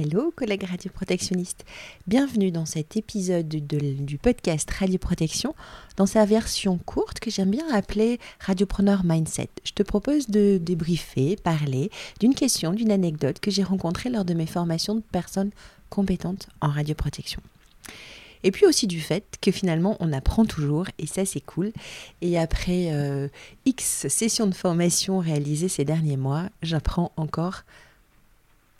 Hello collègues radioprotectionnistes, bienvenue dans cet épisode du podcast Radioprotection dans sa version courte que j'aime bien appeler Radiopreneur Mindset. Je te propose de débriefer, parler d'une question, d'une anecdote que j'ai rencontrée lors de mes formations de personnes compétentes en radioprotection. Et puis aussi du fait que finalement on apprend toujours et ça c'est cool. Et après euh, X sessions de formation réalisées ces derniers mois, j'apprends encore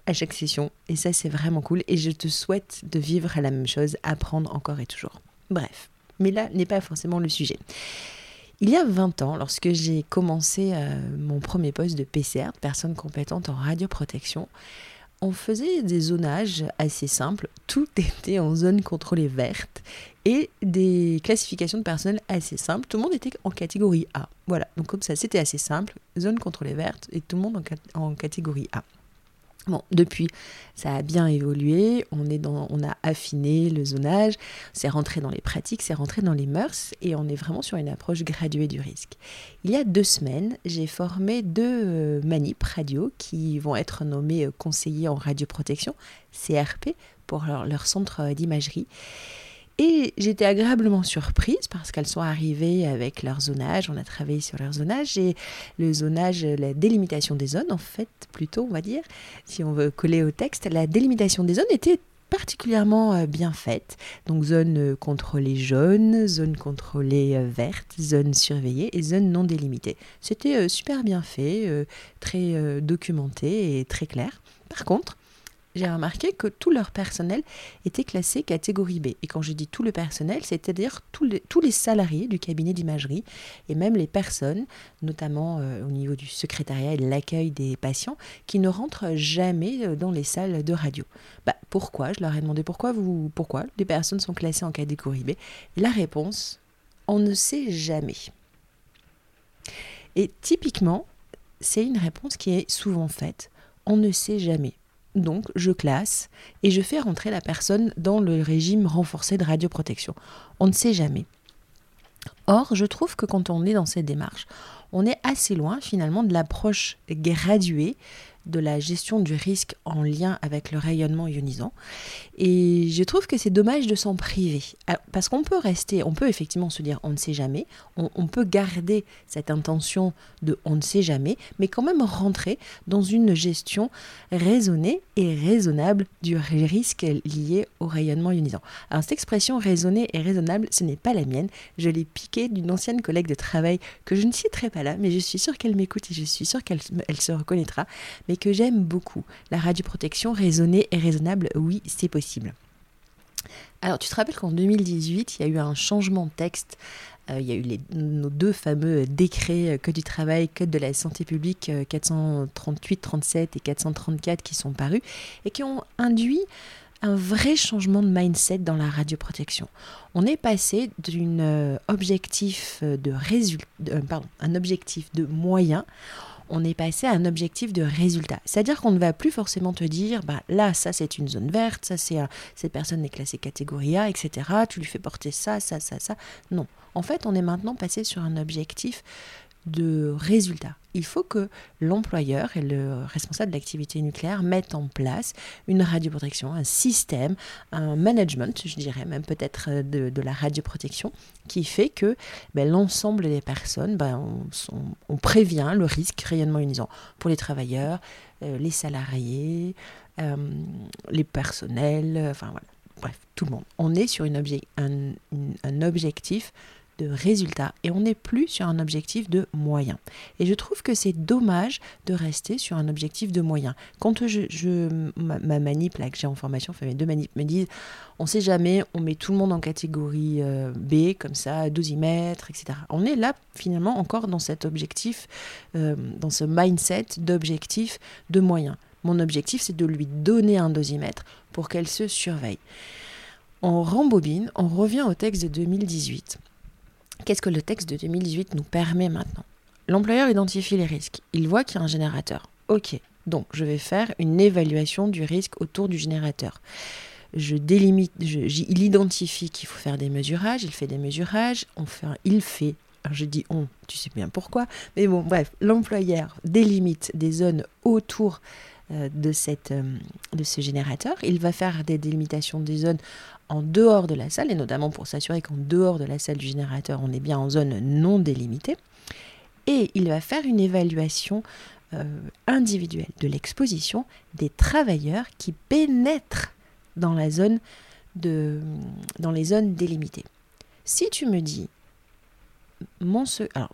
à chaque session et ça c'est vraiment cool et je te souhaite de vivre la même chose, apprendre encore et toujours. Bref, mais là n'est pas forcément le sujet. Il y a 20 ans, lorsque j'ai commencé euh, mon premier poste de PCR, personne compétente en radioprotection, on faisait des zonages assez simples. Tout était en zone contrôlée verte et des classifications de personnel assez simples. Tout le monde était en catégorie A. Voilà, donc comme ça, c'était assez simple. Zone contrôlée verte et tout le monde en catégorie A. Depuis, ça a bien évolué, on, a affiné le zonage, c'est rentré dans les pratiques, c'est rentré dans les mœurs et on est vraiment sur une approche graduée du risque. Il y a deux semaines, j'ai formé deux euh, manip radio qui vont être nommés euh, conseillers en radioprotection, CRP, pour leur centre d'imagerie. Et j'étais agréablement surprise parce qu'elles sont arrivées avec leur zonage. On a travaillé sur leur zonage et le zonage, la délimitation des zones, en fait, plutôt, on va dire, si on veut coller au texte, la délimitation des zones était particulièrement euh, bien faite. Donc zone euh, contrôlée jaune, zone contrôlée euh, verte, zone surveillée et zone non délimitée. C'était super bien fait, très documenté et très clair. Par contre, j'ai remarqué que tout leur personnel était classé catégorie B. Et quand je dis tout le personnel, c'est-à-dire tous les, salariés du cabinet d'imagerie et même les personnes, notamment euh, au niveau du secrétariat et de l'accueil des patients, qui ne rentrent jamais euh, dans les salles de radio. Bah, pourquoi? Je leur ai demandé pourquoi, vous, pourquoi les personnes sont classées en catégorie B? la réponse, on ne sait jamais. Et typiquement, c'est une réponse qui est souvent faite. On ne sait jamais. Donc, je classe et je fais rentrer la personne dans le régime renforcé de radioprotection. On ne sait jamais. Or, je trouve que quand on est dans cette démarche, on est assez loin finalement de l'approche graduée de la gestion du risque en lien avec le rayonnement ionisant. Et je trouve que c'est dommage de s'en priver. Parce qu'on peut rester, on peut effectivement se dire on ne sait jamais, on, peut garder cette intention de on ne sait jamais, mais quand même rentrer dans une gestion raisonnée et raisonnable du risque lié au rayonnement ionisant. Alors cette expression raisonnée et raisonnable, ce n'est pas la mienne, je l'ai piquée d'une ancienne collègue de travail que je ne citerai pas là, mais je suis sûre qu'elle m'écoute et je suis sûre qu'elle elle se reconnaîtra. Mais que j'aime beaucoup. La radioprotection raisonnée et raisonnable, oui, c'est possible. Alors, tu te rappelles qu'en 2018, il y a eu un changement de texte. Euh, il y a eu nos deux fameux décrets euh, Code du travail, Code de la santé publique 438, euh, 37 et 434 qui sont parus et qui ont induit un vrai changement de mindset dans la radioprotection. On est passé d'un objectif de résultat, pardon, un objectif de moyens on est passé à un objectif de résultat. C'est-à-dire qu'on ne va plus forcément te dire, bah, là, ça c'est une zone verte, ça c'est cette personne est classée catégorie A, etc. Tu lui fais porter ça, ça, ça, ça. Non. En fait, on est maintenant passé sur un objectif de résultat. Il faut que l'employeur et le responsable de l'activité nucléaire mettent en place une radioprotection, un système, un management, je dirais même peut-être euh, de, la radioprotection, qui fait que ben, l'ensemble des personnes, ben, on, prévient le risque rayonnement ionisant pour les travailleurs, euh, les salariés, euh, les personnels, enfin voilà, bref, tout le monde. On est sur un objectif de résultats et on n'est plus sur un objectif de moyens. Et je trouve que c'est dommage de rester sur un objectif de moyens. Quand je, ma, manip là, que j'ai en formation, enfin mes deux manips me disent on sait jamais, on met tout le monde en catégorie euh, B, comme ça, dosimètre, etc. On est là finalement encore dans cet objectif, euh, dans ce mindset d'objectif de moyens. Mon objectif, c'est de lui donner un dosimètre pour qu'elle se surveille. On rembobine, on revient au texte de 2018. Qu'est-ce que le texte de 2018 nous permet maintenant? L'employeur identifie les risques. Il voit qu'il y a un générateur. Ok, donc je vais faire une évaluation du risque autour du générateur. Je délimite, il identifie qu'il faut faire des mesurages, il fait des mesurages, on il fait, je dis on, tu sais bien pourquoi, mais bon, bref, l'employeur délimite des zones autour de, cette, euh, de ce générateur. Il va faire des délimitations des zones en dehors de la salle, et notamment pour s'assurer qu'en dehors de la salle du générateur, on est bien en zone non délimitée. Et il va faire une évaluation individuelle de l'exposition des travailleurs qui pénètrent dans la zone de, dans les zones délimitées. Si tu me dis, mon alors,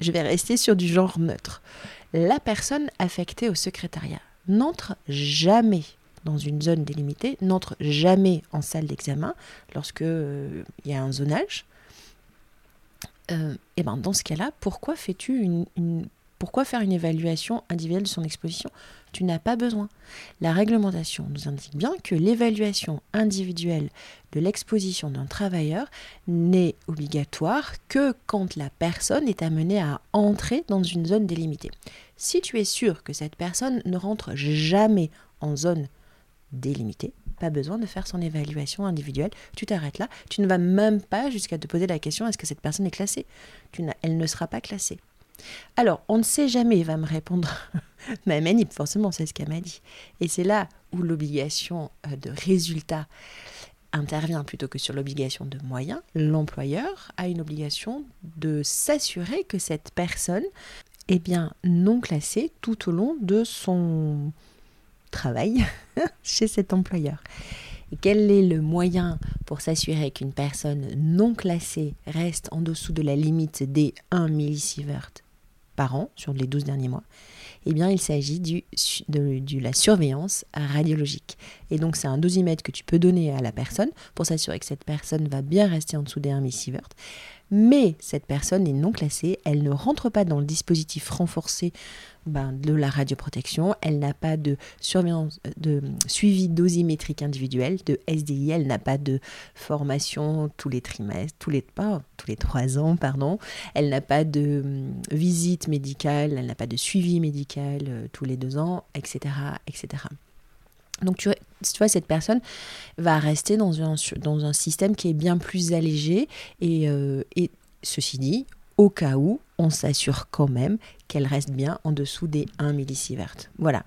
je vais rester sur du genre neutre. La personne affectée au secrétariat n'entre jamais dans une zone délimitée, n'entre jamais en salle d'examen lorsque euh, il y a un zonage. et euh, eh ben dans ce cas-là, pourquoi fais-tu une, pourquoi faire une évaluation individuelle de son exposition? Tu n'as pas besoin. La réglementation nous indique bien que l'évaluation individuelle de l'exposition d'un travailleur n'est obligatoire que quand la personne est amenée à entrer dans une zone délimitée. Si tu es sûr que cette personne ne rentre jamais en zone délimitée, pas besoin de faire son évaluation individuelle. Tu t'arrêtes là. Tu ne vas même pas jusqu'à te poser la question est-ce que cette personne est classée? Elle ne sera pas classée. Alors, on ne sait jamais, va me répondre ma manip, forcément, c'est ce qu'elle m'a dit. Et c'est là où l'obligation euh, de résultat intervient plutôt que sur l'obligation de moyens. L'employeur a une obligation de s'assurer que cette personne est bien non classée tout au long de son travail chez cet employeur. Et quel est le moyen pour s'assurer qu'une personne non classée reste en dessous de la limite des 1 millisievert an sur les 12 derniers mois, eh bien, il s'agit de, la surveillance radiologique. Et donc, c'est un dosimètre que tu peux donner à la personne pour s'assurer que cette personne va bien rester en dessous des 1 millisievert mais cette personne est non classée, elle ne rentre pas dans le dispositif renforcé ben, de la radioprotection, elle n'a pas de surveillance, de suivi dosimétrique individuel, de SDI, elle n'a pas de formation tous les trimestres, tous les pas, tous les trois ans, pardon, elle n'a pas de hum, visite médicale, elle n'a pas de suivi médical euh, tous les deux ans, etc., etc. Donc tu, vois, cette personne va rester dans un, dans un système qui est bien plus allégé. Et, euh, et ceci dit, au cas où, on s'assure quand même qu'elle reste bien en dessous des 1 millisievert. Voilà.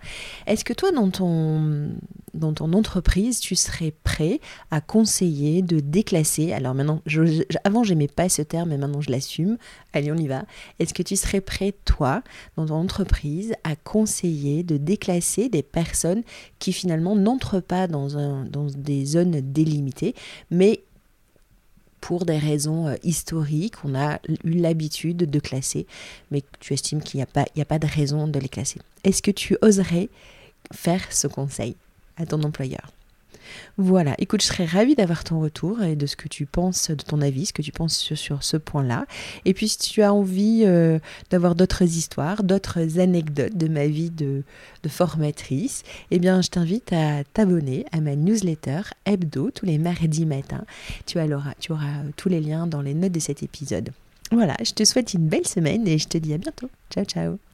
Est-ce que toi, dans ton, dans ton entreprise, tu serais prêt à conseiller de déclasser Alors maintenant, je, avant, j'aimais pas ce terme, mais maintenant je l'assume. Allez, on y va. Est-ce que tu serais prêt, toi, dans ton entreprise, à conseiller de déclasser des personnes qui finalement n'entrent pas dans, un, dans des zones délimitées, mais pour des raisons euh, historiques, on a eu l'habitude de classer, mais tu estimes qu'il n'y a, pas, a pas de raison de les classer. Est-ce que tu oserais faire ce conseil à ton employeur? Voilà, écoute, je serais ravie d'avoir ton retour et de ce que tu penses, de ton avis, ce que tu penses sur, ce point-là. Et puis si tu as envie euh, d'avoir d'autres histoires, d'autres anecdotes de ma vie de, formatrice, eh bien je t'invite à t'abonner à ma newsletter hebdo tous les mardis matins. Tu, tu auras tous les liens dans les notes de cet épisode. Voilà, je te souhaite une belle semaine et je te dis à bientôt. Ciao ciao